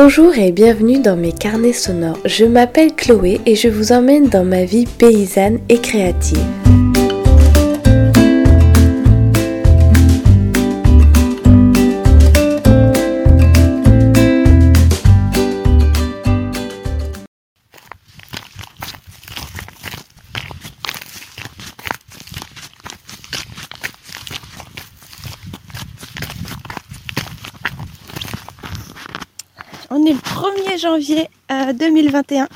Bonjour et bienvenue dans mes carnets sonores. Je m'appelle Chloé et je vous emmène dans ma vie paysanne et créative. Janvier 2021 euh,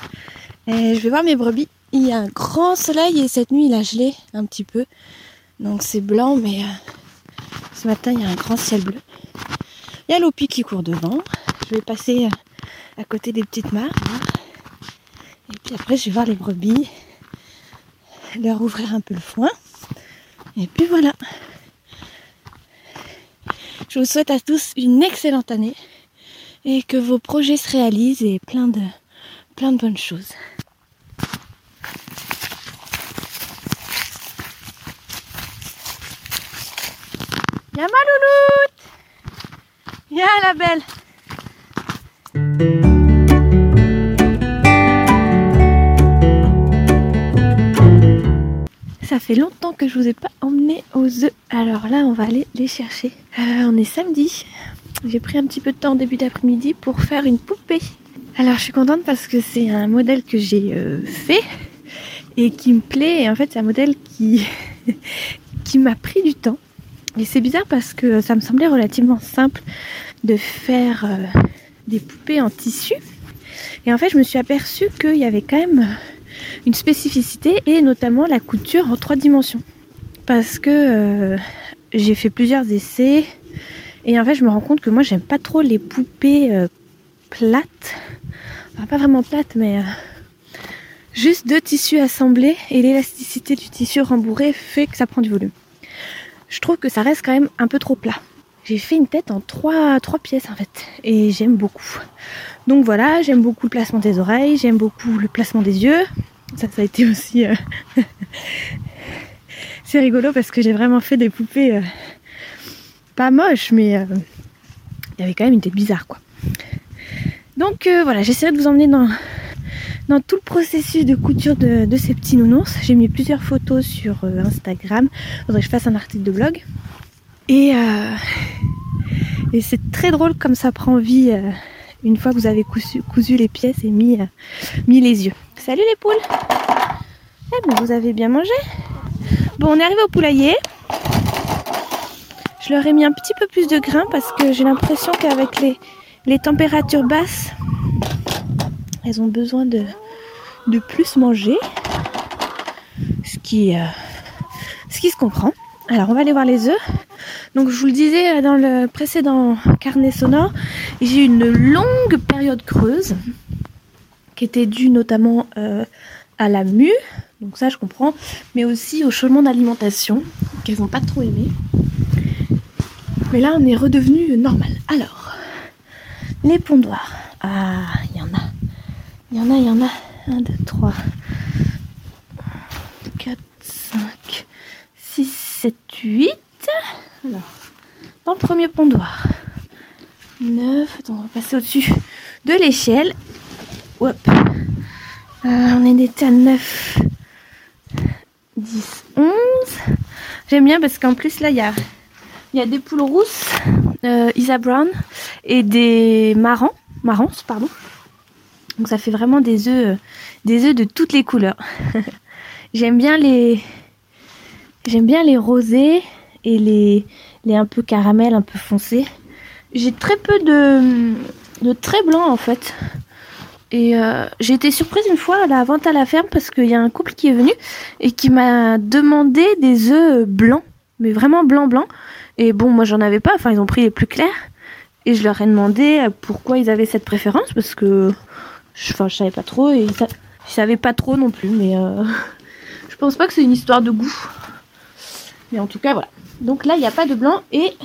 et je vais voir mes brebis. Il y a un grand soleil et cette nuit il a gelé un petit peu. Donc c'est blanc mais euh, ce matin il y a un grand ciel bleu. Il y a l'opi qui court devant. Je vais passer euh, à côté des petites mares. Et puis après je vais voir les brebis. Leur ouvrir un peu le foin. Et puis voilà. Je vous souhaite à tous une excellente année et que vos projets se réalisent et plein de, plein de bonnes choses. Y'a ma louloute Y'a la belle Ça fait longtemps que je vous ai pas emmené aux œufs. Alors là, on va aller les chercher. Euh, on est samedi. J'ai pris un petit peu de temps en début d'après-midi pour faire une poupée. Alors je suis contente parce que c'est un modèle que j'ai euh, fait et qui me plaît. Et en fait, c'est un modèle qui, qui m'a pris du temps. Et c'est bizarre parce que ça me semblait relativement simple de faire euh, des poupées en tissu. Et en fait, je me suis aperçue qu'il y avait quand même une spécificité et notamment la couture en trois dimensions. Parce que euh, j'ai fait plusieurs essais et en fait, je me rends compte que moi, j'aime pas trop les poupées euh, plates. Enfin, pas vraiment plates, mais euh, juste deux tissus assemblés et l'élasticité du tissu rembourré fait que ça prend du volume. Je trouve que ça reste quand même un peu trop plat. J'ai fait une tête en trois, trois pièces en fait et j'aime beaucoup. Donc voilà, j'aime beaucoup le placement des oreilles, j'aime beaucoup le placement des yeux. Ça, ça a été aussi. Euh, c'est rigolo parce que j'ai vraiment fait des poupées pas moche, mais euh, il y avait quand même une tête bizarre, quoi. Donc euh, voilà, j'essaierai de vous emmener dans, tout le processus de couture de, ces petits nounours. J'ai mis plusieurs photos sur euh, Instagram. Faudrait que je fasse un article de blog. Et, c'est très drôle comme ça prend vie une fois que vous avez cousu, les pièces et mis, mis les yeux. Salut les poules Eh ben vous avez bien mangé Bon, on est arrivé au poulailler. Je leur ai mis un petit peu plus de grains parce que j'ai l'impression qu'avec les, les températures basses, elles ont besoin de, de plus manger. Ce qui, euh, ce qui se comprend. Alors on va aller voir les œufs. Donc je vous le disais dans le précédent carnet sonore, j'ai eu une longue période creuse qui était due notamment euh, à la mue, donc ça je comprends, mais aussi au changement d'alimentation qu'elles n'ont pas trop aimé. Mais là, on est redevenu normal. Alors, les pondoirs. Ah, il y en a. Il y en a, il y en a. 1, 2, 3, 4, 5, 6, 7, 8. Alors, dans le premier pondoir. 9. Attends, on va passer au-dessus de l'échelle. Hop. Euh, on est était à 9, 10, 11. J'aime bien parce qu'en plus, là, il y a il y a des poules rousses, euh, Isa Brown, et des marrons, marrons, pardon. Donc ça fait vraiment des œufs, des œufs de toutes les couleurs. j'aime bien les, j'aime bien les rosés et les, les un peu caramel, un peu foncés. J'ai très peu de, de très blancs en fait. Et euh, j'ai été surprise une fois à la vente à la ferme parce qu'il y a un couple qui est venu et qui m'a demandé des œufs blancs, mais vraiment blanc blanc. Et bon, moi j'en avais pas, enfin ils ont pris les plus clairs. Et je leur ai demandé euh, pourquoi ils avaient cette préférence, parce que je, enfin, je savais pas trop, et ils, savaient pas trop non plus, mais euh, je pense pas que c'est une histoire de goût. Mais en tout cas, voilà. Donc là, il n'y a pas de blanc, et...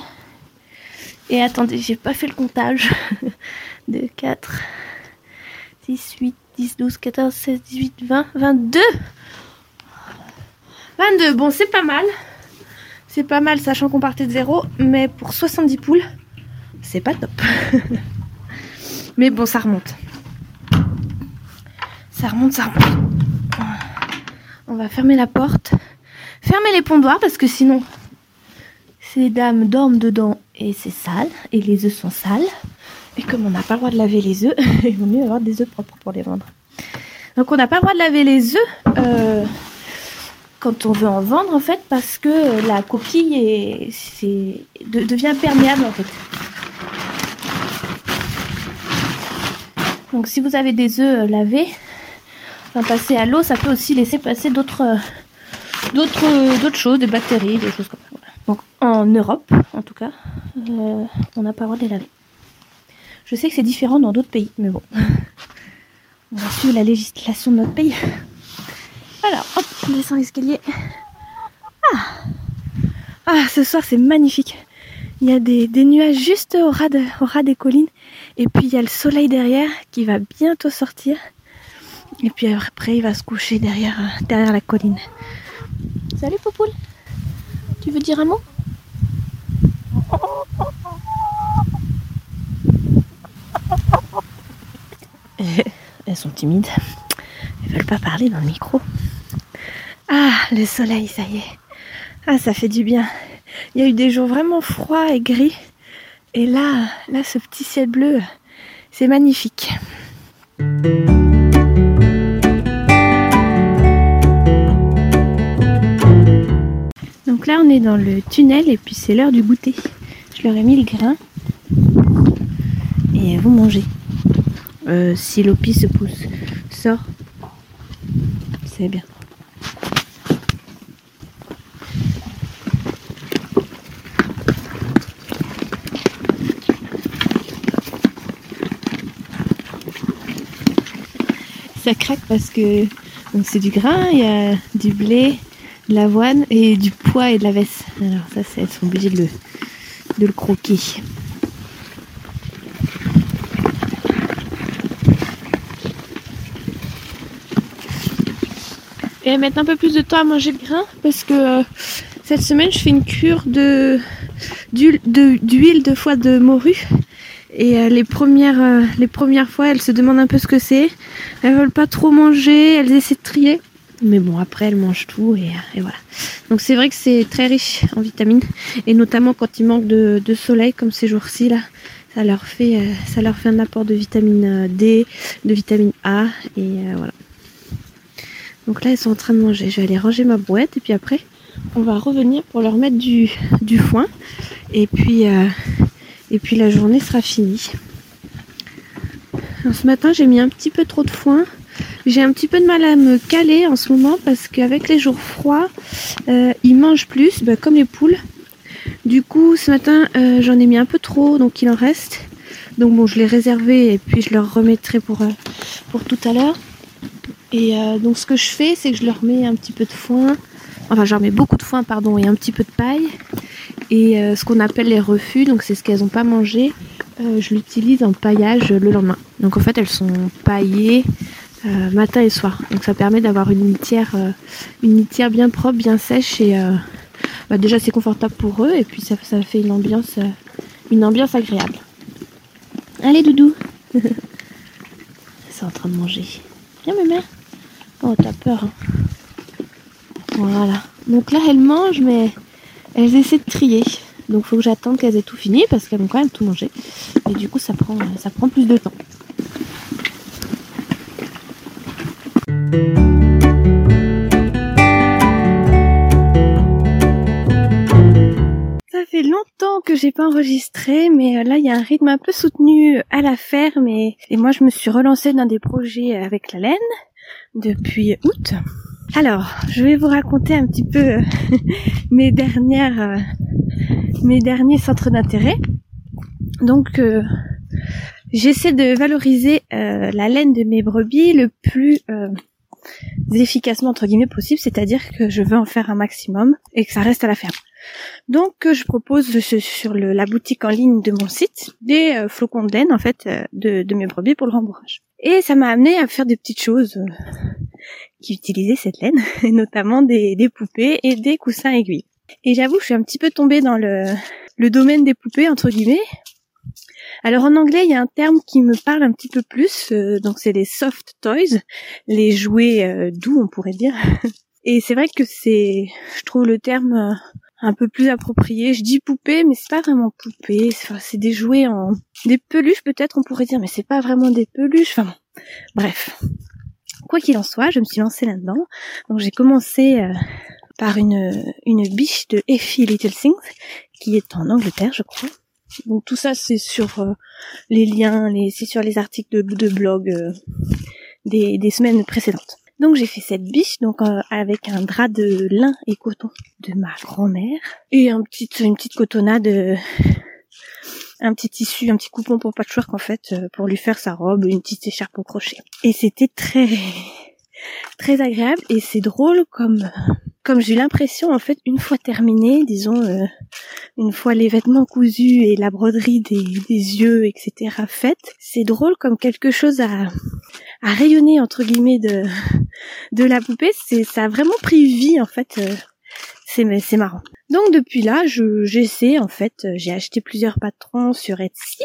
Et attendez, j'ai pas fait le comptage. 2, 4, 6, 8, 10, 12, 14, 16, 18, 20, 22 22, bon c'est pas mal. C'est pas mal, sachant qu'on partait de zéro, mais pour 70 poules, c'est pas top. Mais bon, ça remonte. Ça remonte, ça remonte. On va fermer la porte. Fermer les pondoirs parce que sinon, ces dames dorment dedans et c'est sale. Et les œufs sont sales. Et comme on n'a pas le droit de laver les œufs, il vaut mieux avoir des œufs propres pour les vendre. Donc on n'a pas le droit de laver les œufs euh, on veut en vendre en fait parce que la coquille est, devient perméable en fait. Donc si vous avez des œufs lavés, enfin passer à l'eau, ça peut aussi laisser passer d'autres d'autres d'autres choses, des bactéries, des choses comme ça. Donc en Europe, en tout cas, euh, on n'a pas le droit de les laver. Je sais que c'est différent dans d'autres pays, mais bon. On va suivre la législation de notre pays. Alors, hop, on descend l'escalier. Ah. ah, ce soir c'est magnifique. Il y a des, nuages juste au ras, des collines. Et puis il y a le soleil derrière qui va bientôt sortir. Et puis après il va se coucher derrière, derrière la colline. Salut Poupoule Tu veux dire un mot? Elles sont timides. Elles veulent pas parler dans le micro. Ah, le soleil, ça y est. Ah, ça fait du bien. Il y a eu des jours vraiment froids et gris. Et là, là, ce petit ciel bleu, c'est magnifique. Donc là, on est dans le tunnel et puis c'est l'heure du goûter. Je leur ai mis le grain et vous mangez. Euh, si l'opi se pousse. Sors. C'est bien. Craque parce que c'est du grain, il y a du blé, de l'avoine et du pois et de la veste. Alors ça, c'est elles sont de le, de le croquer. et mettre un peu plus de temps à manger le grain parce que euh, cette semaine je fais une cure de d'huile de, foie de morue et euh, les premières euh, les premières fois elles se demandent un peu ce que c'est. Elles veulent pas trop manger elles essaient de trier. Mais bon après elles mangent tout et, voilà. Donc c'est vrai que c'est très riche en vitamines. Et notamment quand il manque de, soleil comme ces jours-ci là ça leur fait ça leur fait un apport de vitamine D de vitamine A et voilà. Donc là, elles sont en train de manger. Je vais aller ranger ma boîte et puis après, on va revenir pour leur mettre du, foin. Et puis, euh, et puis la journée sera finie. ce matin, j'ai mis un petit peu trop de foin. J'ai un petit peu de mal à me caler en ce moment parce qu'avec les jours froids, euh, ils mangent plus, bah, comme les poules. Du coup, ce matin, euh, j'en ai mis un peu trop, donc il en reste. Donc bon, je l'ai réservé et puis je leur remettrai pour, pour tout à l'heure. Et euh, donc ce que je fais, c'est que je leur mets un petit peu de foin, enfin je leur mets beaucoup de foin, pardon, et un petit peu de paille. Et euh, ce qu'on appelle les refus, donc c'est ce qu'elles n'ont pas mangé, euh, je l'utilise en paillage le lendemain. Donc en fait elles sont paillées matin et soir. Donc ça permet d'avoir une litière, une litière bien propre, bien sèche et bah, déjà c'est confortable pour eux et puis ça, ça fait une ambiance, une ambiance agréable. Allez doudou C'est en train de manger. Viens mémé Oh, t'as peur. Hein. Voilà. Donc là, elles mangent, mais elles essaient de trier. Donc faut que j'attende qu'elles aient tout fini parce qu'elles vont quand même tout manger. Et du coup, ça prend, plus de temps. Ça fait longtemps que j'ai pas enregistré, mais euh, là il y a un rythme un peu soutenu à la ferme et, et moi je me suis relancée dans des projets avec la laine depuis août. Alors, je vais vous raconter un petit peu euh, mes dernières, euh, mes derniers centres d'intérêt. Donc, euh, j'essaie de valoriser la laine de mes brebis le plus efficacement entre guillemets possible, c'est-à-dire que je veux en faire un maximum et que ça reste à la ferme. Donc je propose sur la boutique en ligne de mon site des flocons de laine en fait de, de mes brebis pour le rembourrage. Et ça m'a amené à faire des petites choses euh, qui utilisaient cette laine, et notamment des, poupées et des coussins aiguilles. Et j'avoue, je suis un petit peu tombée dans le, domaine des poupées, entre guillemets, Alors en anglais, il y a un terme qui me parle un petit peu plus, euh, donc c'est les soft toys, les jouets euh, doux, on pourrait dire. Et c'est vrai que c'est, je trouve le terme un peu plus approprié. Je dis poupée, mais c'est pas vraiment poupée. C'est des jouets en, des peluches peut-être, on pourrait dire, mais c'est pas vraiment des peluches. Enfin bref. Quoi qu'il en soit, je me suis lancée là-dedans. Donc j'ai commencé par une, une biche de Effie Little Things, qui est en Angleterre, je crois. Donc tout ça c'est sur euh, les liens, c'est sur les articles de, de blog euh, des, des semaines précédentes. Donc j'ai fait cette biche donc euh, avec un drap de lin et coton de ma grand-mère et un petit une petite cotonnade un petit tissu, un petit coupon pour patchwork en fait pour lui faire sa robe, une petite écharpe au crochet. Et c'était très très agréable et c'est drôle comme comme j'ai l'impression en fait une fois terminé, disons euh, une fois les vêtements cousus et la broderie des, des yeux etc faite, c'est drôle comme quelque chose à à rayonner entre guillemets de de la poupée, c'est ça a vraiment pris vie en fait. Euh, c'est c'est marrant. Donc depuis là, je j'essaie en fait, j'ai acheté plusieurs patrons sur Etsy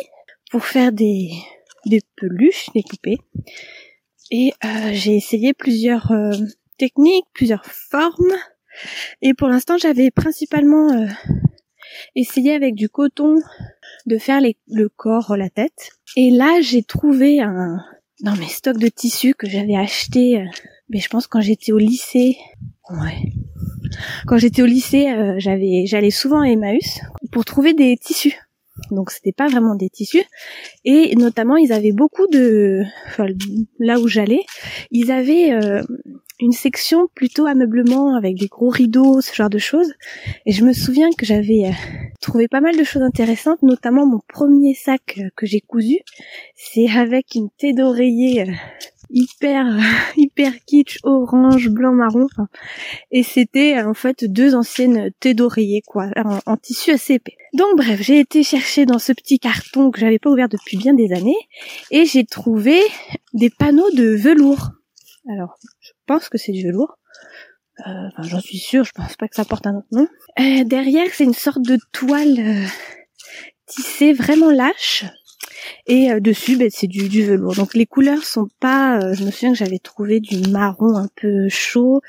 pour faire des des peluches, des poupées. Et euh, j'ai essayé plusieurs techniques, plusieurs formes. Et pour l'instant, j'avais principalement euh, essayé avec du coton de faire le corps, la tête. Et là, j'ai trouvé un dans mes stocks de tissus que j'avais acheté, euh, mais je pense quand j'étais au lycée. Ouais. Quand j'étais au lycée, euh, j'avais, j'allais souvent à Emmaüs pour trouver des tissus. Donc c'était pas vraiment des tissus et notamment ils avaient beaucoup de enfin, là où j'allais, ils avaient une section plutôt ameublement avec des gros rideaux, ce genre de choses. Et je me souviens que j'avais euh, trouvé pas mal de choses intéressantes, notamment mon premier sac euh, que j'ai cousu, c'est avec une thé d'oreiller euh, hyper hyper kitsch orange blanc marron. Et c'était en fait deux anciennes thés d'oreiller quoi en, en, tissu assez épais. Donc bref j'ai été chercher dans ce petit carton que j'avais pas ouvert depuis bien des années et j'ai trouvé des panneaux de velours. Alors pense que c'est du velours. Euh, j'en suis sûre, je pense pas que ça porte un autre nom. Euh, derrière, c'est une sorte de toile euh, tissée vraiment lâche. Et dessus, ben, c'est du, du, velours. Donc les couleurs sont pas. je me souviens que j'avais trouvé du marron un peu chaud.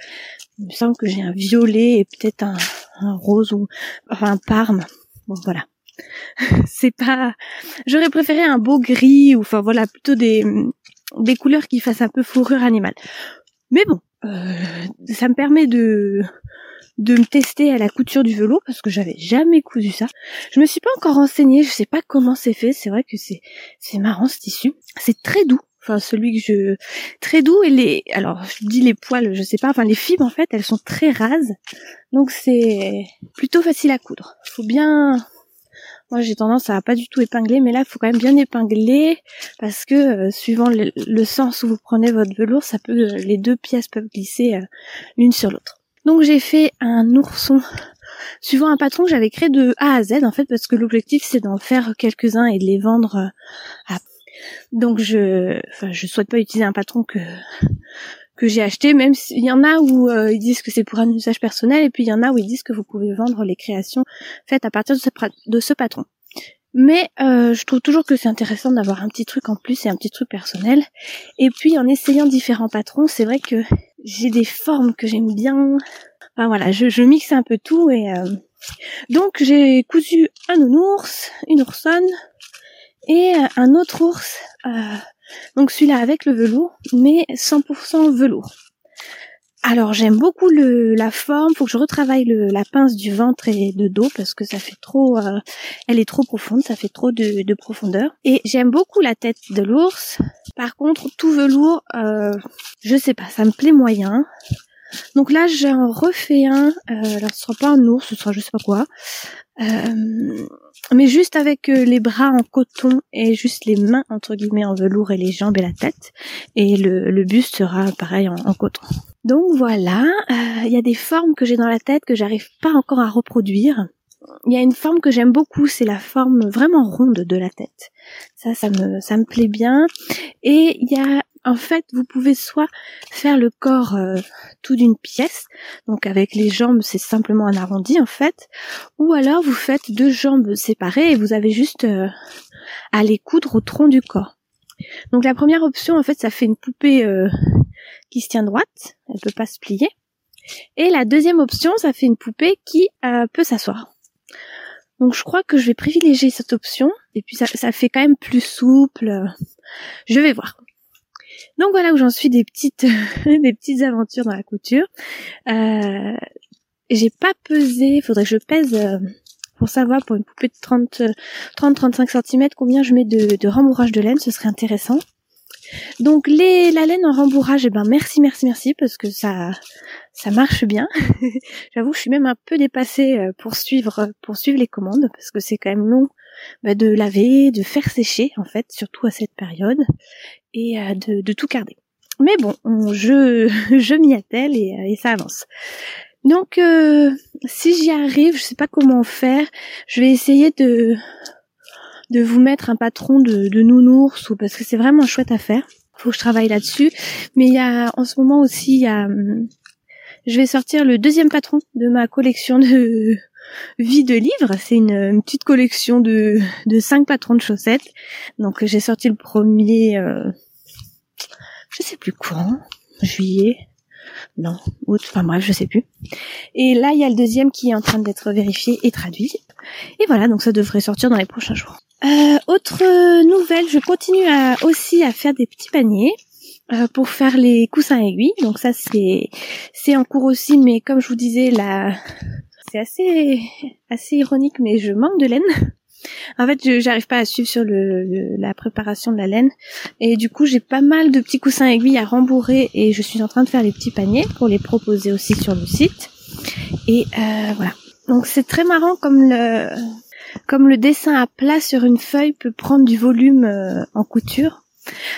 Il me semble que j'ai un violet et peut-être un, un, rose ou enfin un parme. Bon voilà. c'est pas. J'aurais préféré un beau gris ou enfin voilà plutôt des des couleurs qui fassent un peu fourrure animale. Mais bon, euh, ça me permet de de me tester à la couture du velours parce que j'avais jamais cousu ça. Je me suis pas encore renseignée, je sais pas comment c'est fait. C'est vrai que c'est c'est marrant ce tissu. C'est très doux. Enfin celui que je très doux et les alors je dis les poils, je sais pas. Enfin les fibres en fait elles sont très rases, donc c'est plutôt facile à coudre. Faut bien moi, j'ai tendance à pas du tout épingler, mais là, il faut quand même bien épingler parce que euh, suivant le, sens où vous prenez votre velours, ça peut, euh, les deux pièces peuvent glisser euh, l'une sur l'autre. Donc, j'ai fait un ourson suivant un patron que j'avais créé de A à Z en fait parce que l'objectif c'est d'en faire quelques-uns et de les vendre à donc je enfin je souhaite pas utiliser un patron que que j'ai acheté, même s'il y en a où ils disent que c'est pour un usage personnel, et puis il y en a où ils disent que vous pouvez vendre les créations faites à partir de ce, patron. Mais euh, je trouve toujours que c'est intéressant d'avoir un petit truc en plus et un petit truc personnel. Et puis en essayant différents patrons, c'est vrai que j'ai des formes que j'aime bien. Enfin voilà, je, mixe un peu tout et euh... donc j'ai cousu un nounours, une oursonne et un autre ours. Euh... Donc celui-là avec le velours, mais 100% velours. Alors j'aime beaucoup la forme, faut que je retravaille le, la pince du ventre et de dos parce que ça fait trop, euh, elle est trop profonde, ça fait trop de, de profondeur. Et j'aime beaucoup la tête de l'ours. Par contre, tout velours, euh, je sais pas, ça me plaît moyen. Donc là, j'en refais un. Euh, alors ce sera pas un ours, ce sera je sais pas quoi. Euh, mais juste avec euh, les bras en coton et juste les mains entre guillemets en velours et les jambes et la tête. Et le, le buste sera pareil en, en coton. Donc voilà, il y a des formes que j'ai dans la tête que j'arrive pas encore à reproduire. Il y a une forme que j'aime beaucoup, c'est la forme vraiment ronde de la tête. Ça, ça me, ça me plaît bien. Et il y a En fait, vous pouvez soit faire le corps euh, tout d'une pièce, donc avec les jambes, c'est simplement un arrondi en fait, ou alors vous faites deux jambes séparées et vous avez juste euh, à les coudre au tronc du corps. Donc la première option, en fait, ça fait une poupée euh, qui se tient droite, elle peut pas se plier. Et la deuxième option, ça fait une poupée qui peut s'asseoir. Donc je crois que je vais privilégier cette option. Et puis ça fait quand même plus souple. Je vais voir. Donc voilà où j'en suis des petites des petites aventures dans la couture. Euh, j'ai pas pesé, faudrait que je pèse euh, pour savoir pour une poupée de 30 30 35 cm combien je mets de, de rembourrage de laine, ce serait intéressant. Donc les la laine en rembourrage, eh ben merci merci merci parce que ça ça marche bien. J'avoue, je suis même un peu dépassée euh, pour suivre pour suivre les commandes parce que c'est quand même long bah, de laver, de faire sécher en fait, surtout à cette période, et euh, de, tout garder. Mais bon, je, je m'y attelle et, euh, et, ça avance. Donc, euh, si j'y arrive, je sais pas comment faire. Je vais essayer de de vous mettre un patron de, de nounours ou parce que c'est vraiment chouette à faire. Faut que je travaille là-dessus. Mais il y a en ce moment aussi, hum, je vais sortir le deuxième patron de ma collection de Vie de livres, c'est une, petite collection de, de cinq patrons de chaussettes. Donc j'ai sorti le premier, euh, je sais plus quand, juillet, non, août, enfin bref, je sais plus. Et là, il y a le deuxième qui est en train d'être vérifié et traduit. Et voilà, donc ça devrait sortir dans les prochains jours. Euh, autre nouvelle, je continue à, aussi à faire des petits paniers euh, pour faire les coussins aiguilles. Donc ça c'est c'est en cours aussi, mais comme je vous disais, la c'est assez assez ironique, mais je manque de laine. En fait, je j'arrive pas à suivre sur le, la préparation de la laine, et du coup, j'ai pas mal de petits coussins aiguilles à rembourrer, et je suis en train de faire les petits paniers pour les proposer aussi sur le site. Et euh, voilà. Donc c'est très marrant comme le comme le dessin à plat sur une feuille peut prendre du volume euh, en couture.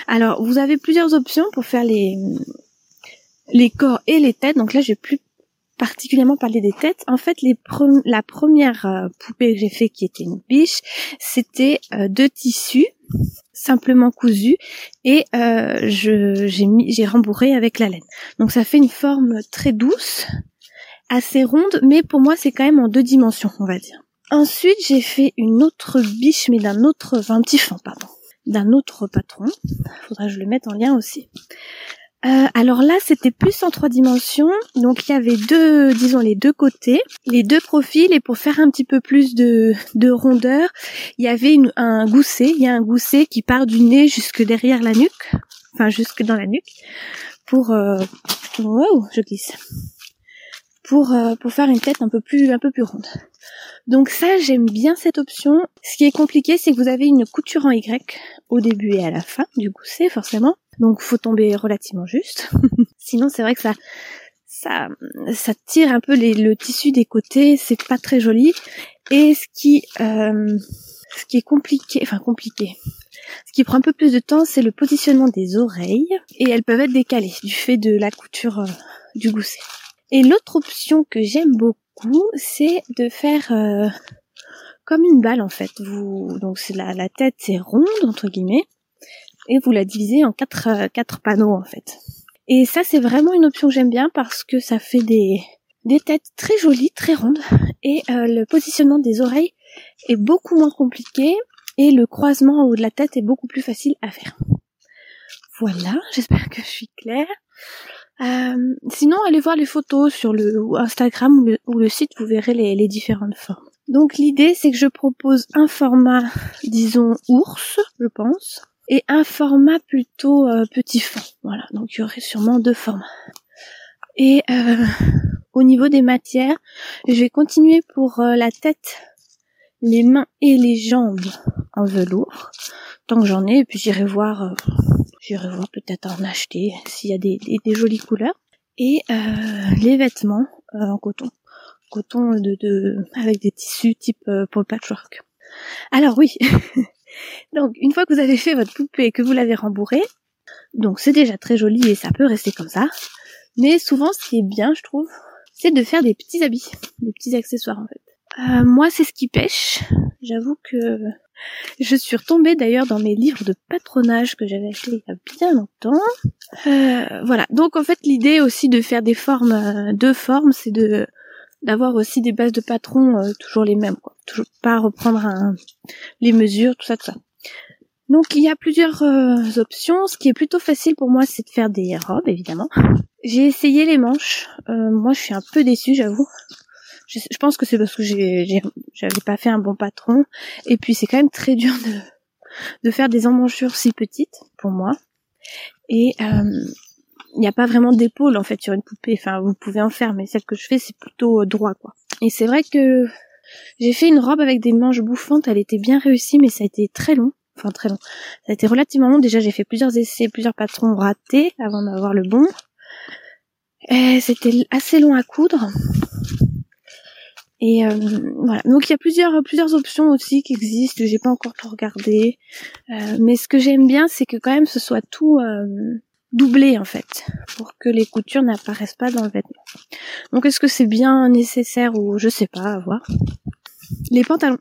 Alors, vous avez plusieurs options pour faire les les corps et les têtes. Donc là, j'ai plus particulièrement parler des têtes. En fait, les la première euh, poupée que j'ai fait, qui était une biche, c'était euh, deux tissus simplement cousus et euh, j'ai rembourré avec la laine. Donc ça fait une forme très douce, assez ronde, mais pour moi c'est quand même en deux dimensions, on va dire. Ensuite, j'ai fait une autre biche, mais d'un autre, enfin un petit fond, pardon, d'un autre patron. Faudra que je le mette en lien aussi. Euh, alors là, c'était plus en trois dimensions. Donc il y avait deux, disons les deux côtés, les deux profils. Et pour faire un petit peu plus de, de rondeur, il y avait un gousset. Il y a un gousset qui part du nez jusque derrière la nuque, enfin jusque dans la nuque, pour euh, wow, je glisse, pour euh, pour faire une tête un peu plus un peu plus ronde. Donc ça, j'aime bien cette option. Ce qui est compliqué, c'est que vous avez une couture en Y au début et à la fin du gousset, forcément. Donc faut tomber relativement juste. Sinon c'est vrai que ça ça ça tire un peu les, le tissu des côtés, c'est pas très joli. Et ce qui euh, ce qui est compliqué, enfin compliqué, ce qui prend un peu plus de temps, c'est le positionnement des oreilles et elles peuvent être décalées du fait de la couture euh, du gousset. Et l'autre option que j'aime beaucoup, c'est de faire euh, comme une balle en fait. Vous donc la, la tête c'est ronde entre guillemets et vous la divisez en quatre, euh, quatre panneaux en fait. Et ça c'est vraiment une option que j'aime bien parce que ça fait des, des têtes très jolies, très rondes et euh, le positionnement des oreilles est beaucoup moins compliqué et le croisement en haut de la tête est beaucoup plus facile à faire. Voilà, j'espère que je suis claire. Euh, sinon, allez voir les photos sur le Instagram ou le, site, vous verrez les, les différentes formes. Donc l'idée, c'est que je propose un format, disons, ours, je pense, et un format plutôt euh, petit fond. Voilà, donc il y aurait sûrement deux formats. Et euh, au niveau des matières, je vais continuer pour la tête, les mains et les jambes en velours, tant que j'en ai, et puis j'irai voir, j'irai voir peut-être en acheter s'il y a des, des, jolies couleurs. Et les vêtements en coton, coton de, de avec des tissus type pour le patchwork. Alors oui, Donc, une fois que vous avez fait votre poupée et que vous l'avez rembourrée, donc c'est déjà très joli et ça peut rester comme ça. Mais souvent, ce qui est bien, je trouve, c'est de faire des petits habits, des petits accessoires en fait. Euh, moi, c'est ce qui pêche. J'avoue que Je suis retombée d'ailleurs dans mes livres de patronage que j'avais achetés il y a bien longtemps. Euh, voilà. Donc en fait l'idée aussi de faire des formes, euh, deux formes, c'est d'avoir aussi des bases de patron euh, toujours les mêmes. Toujours pas reprendre les mesures, tout ça, tout ça. Donc il y a plusieurs options. Ce qui est plutôt facile pour moi, c'est de faire des robes, évidemment. J'ai essayé les manches. moi, je suis un peu déçue, j'avoue. Je, pense que c'est parce que j'ai, j'avais pas fait un bon patron. Et puis c'est quand même très dur de, faire des emmanchures si petites pour moi. Et euh, il n'y a pas vraiment d'épaule en fait sur une poupée. Enfin, vous pouvez en faire, mais celle que je fais c'est plutôt euh, droit quoi. Et c'est vrai que j'ai fait une robe avec des manches bouffantes. Elle était bien réussie, mais ça a été très long. Enfin très long. Ça a été relativement long. Déjà j'ai fait plusieurs essais, plusieurs patrons ratés avant d'avoir le bon. C'était assez long à coudre. Et euh, voilà. Donc il y a plusieurs plusieurs options aussi qui existent. J'ai pas encore tout regardé, euh, mais ce que j'aime bien, c'est que quand même ce soit tout euh, doublé en fait, pour que les coutures n'apparaissent pas dans le vêtement. Donc est-ce que c'est bien nécessaire ou je sais pas, à voir. Les pantalons.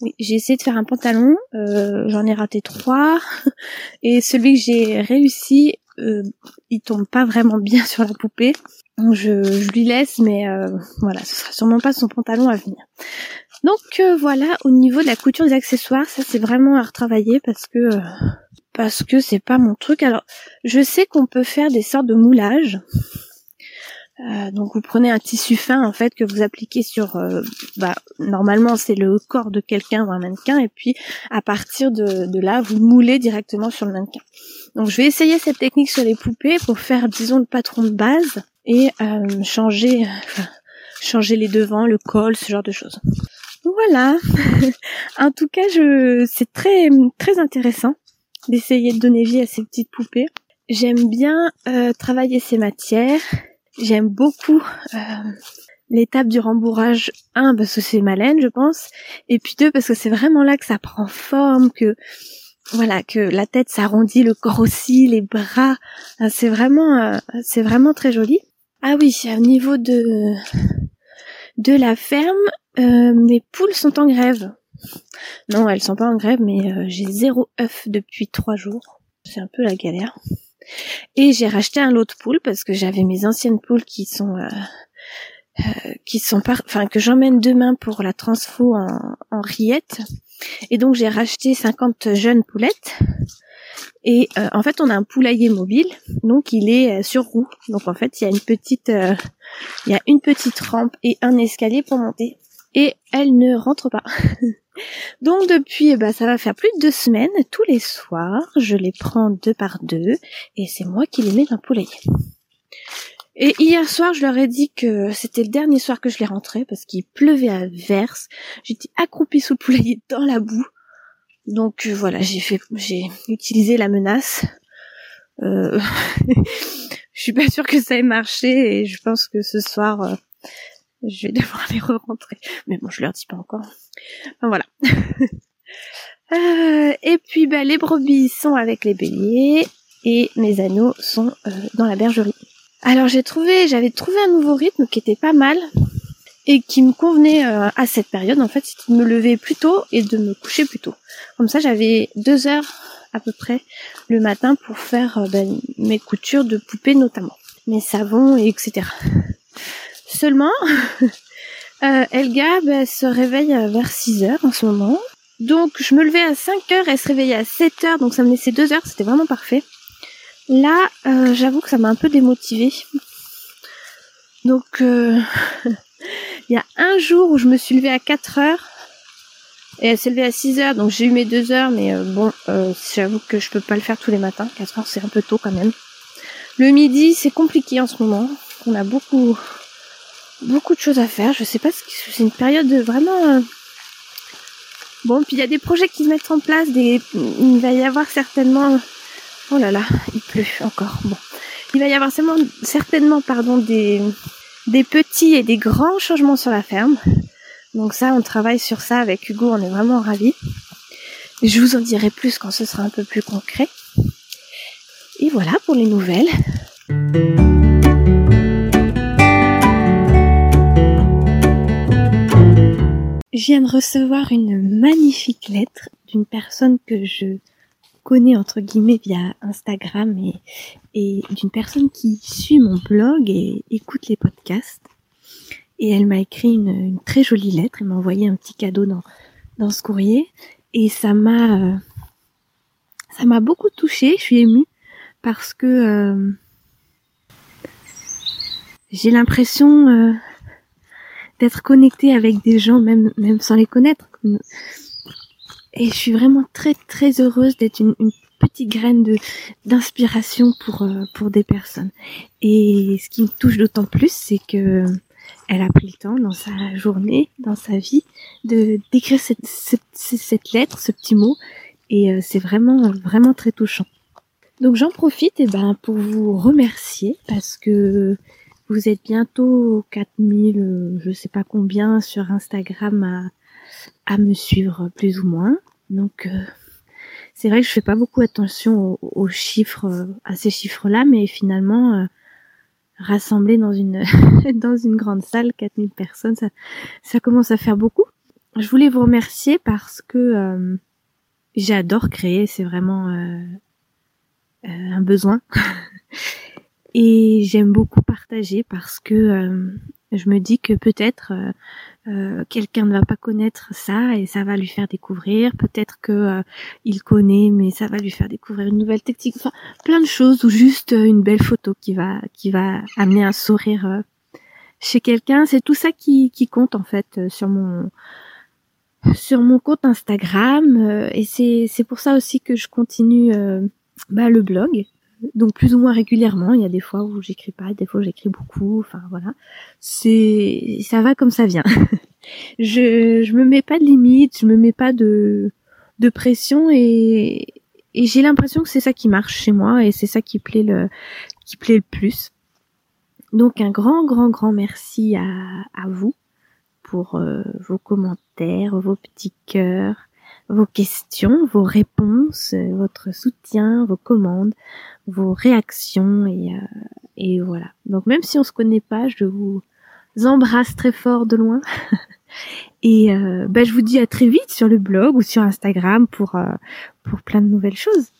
Oui, j'ai essayé de faire un pantalon, j'en ai raté trois, et celui que j'ai réussi, euh, il tombe pas vraiment bien sur la poupée. Je, lui laisse, mais euh, voilà, ce sera sûrement pas son pantalon à venir. Donc euh, voilà, au niveau de la couture des accessoires, ça c'est vraiment à retravailler parce que parce que c'est pas mon truc. Alors je sais qu'on peut faire des sortes de moulages. donc vous prenez un tissu fin en fait que vous appliquez sur, bah, normalement c'est le corps de quelqu'un ou un mannequin et puis à partir de, de là vous moulez directement sur le mannequin. Donc je vais essayer cette technique sur les poupées pour faire disons le patron de base et euh, changer changer les devants, le col, ce genre de choses. Voilà. en tout cas, je c'est très très intéressant d'essayer de donner vie à ces petites poupées. J'aime bien euh, travailler ces matières. J'aime beaucoup euh, l'étape du rembourrage. Un, parce que c'est ma je pense. Et puis deux, parce que c'est vraiment là que ça prend forme, que voilà que la tête s'arrondit, le corps aussi, les bras. Euh, c'est vraiment, euh, c'est vraiment très joli. Ah oui, au niveau de de la ferme, euh, mes poules sont en grève. Non, elles sont pas en grève, mais j'ai zéro œuf depuis trois jours. C'est un peu la galère. Et j'ai racheté un lot de poules parce que j'avais mes anciennes poules qui sont qui sont enfin que j'emmène demain pour la transfo en, en rillettes et donc j'ai racheté 50 jeunes poulettes. Et euh, en fait, on a un poulailler mobile, donc il est euh, sur roue. Donc en fait, il y a une petite, euh, il y a une petite rampe et un escalier pour monter. Et elle ne rentre pas. donc depuis, bah, ça va faire plus de deux semaines. Tous les soirs, je les prends deux par deux et c'est moi qui les mets dans le poulailler. Et hier soir, je leur ai dit que c'était le dernier soir que je les rentrais parce qu'il pleuvait à verse. J'étais accroupie sous le poulailler dans la boue. Donc euh, voilà, j'ai fait, j'ai utilisé la menace. Euh, je suis pas sûre que ça ait marché et je pense que ce soir, euh, je vais devoir les re-rentrer. Mais bon, je leur dis pas encore. Enfin, voilà. et puis, bah, les brebis sont avec les béliers et mes anneaux sont dans la bergerie. Alors j'ai trouvé, j'avais trouvé un nouveau rythme qui était pas mal et qui me convenait euh, à cette période. En fait, c'était de me lever plus tôt et de me coucher plus tôt. Comme ça, j'avais deux heures à peu près le matin pour faire euh, ben, mes coutures de poupées notamment, mes savons et etc. Seulement, euh, Elga ben, se réveille vers 6 heures en ce moment. Donc je me levais à 5 heures, elle se réveillait à 7 heures, donc ça me laissait deux heures, c'était vraiment parfait. Là, euh, j'avoue que ça m'a un peu démotivée. Donc, euh, il y a un jour où je me suis levée à 4 heures et elle s'est levée à 6 heures, donc j'ai eu mes 2 heures, mais euh, bon, j'avoue que je peux pas le faire tous les matins. 4 heures, c'est un peu tôt quand même. Le midi, c'est compliqué en ce moment. On a beaucoup, beaucoup de choses à faire. Je sais pas ce que c'est une période vraiment. Bon, puis il y a des projets qui se mettent en place. Il va y avoir certainement Oh là là, il pleut encore. Bon. Il va y avoir certainement, certainement pardon, des, des petits et des grands changements sur la ferme. Donc ça, on travaille sur ça avec Hugo, on est vraiment ravis. Je vous en dirai plus quand ce sera un peu plus concret. Et voilà pour les nouvelles. Je viens de recevoir une magnifique lettre d'une personne que je connais entre guillemets via Instagram et, et d'une personne qui suit mon blog et écoute les podcasts. Et elle m'a écrit une, une, très jolie lettre. Elle m'a envoyé un petit cadeau dans, dans ce courrier. Et ça m'a, euh, ça m'a beaucoup touchée. Je suis émue parce que euh, j'ai l'impression euh, d'être connectée avec des gens, même, même sans les connaître. Et je suis vraiment très très heureuse d'être une, une, petite graine de d'inspiration pour pour des personnes. Et ce qui me touche d'autant plus, c'est que elle a pris le temps dans sa journée, dans sa vie, de d'écrire cette, cette, cette, lettre, ce petit mot, et euh, c'est vraiment vraiment très touchant. Donc j'en profite et eh ben pour vous remercier parce que vous êtes bientôt 4000, euh, je sais pas combien sur Instagram à, à me suivre plus ou moins. Donc euh, c'est vrai que je fais pas beaucoup attention aux, chiffres, à ces chiffres-là, mais finalement rassemblés dans une dans une grande salle, 4000 personnes, ça, ça commence à faire beaucoup. Je voulais vous remercier parce que euh, j'adore créer, c'est vraiment euh, euh, un besoin. Et j'aime beaucoup partager parce que je me dis que peut-être euh, euh, quelqu'un ne va pas connaître ça et ça va lui faire découvrir. Peut-être que euh, il connaît, mais ça va lui faire découvrir une nouvelle technique. Enfin, plein de choses ou juste une belle photo qui va qui va amener un sourire chez quelqu'un. C'est tout ça qui, qui compte en fait sur mon sur mon compte Instagram et c'est c'est pour ça aussi que je continue bah, le blog donc plus ou moins régulièrement. Il y a des fois où j'écris pas, des fois où j'écris beaucoup. Enfin voilà, c'est ça va comme ça vient. je je me mets pas de limite, je me mets pas de de pression et et j'ai l'impression que c'est ça qui marche chez moi et c'est ça qui plaît le qui plaît le plus. Donc un grand grand grand merci à à vous pour euh, vos commentaires, vos petits cœurs, vos questions, vos réponses, votre soutien, vos commandes, vos réactions et, euh, et voilà. Donc même si on se connaît pas, je vous embrasse très fort de loin. et euh, bah, je vous dis à très vite sur le blog ou sur Instagram pour, euh, pour plein de nouvelles choses.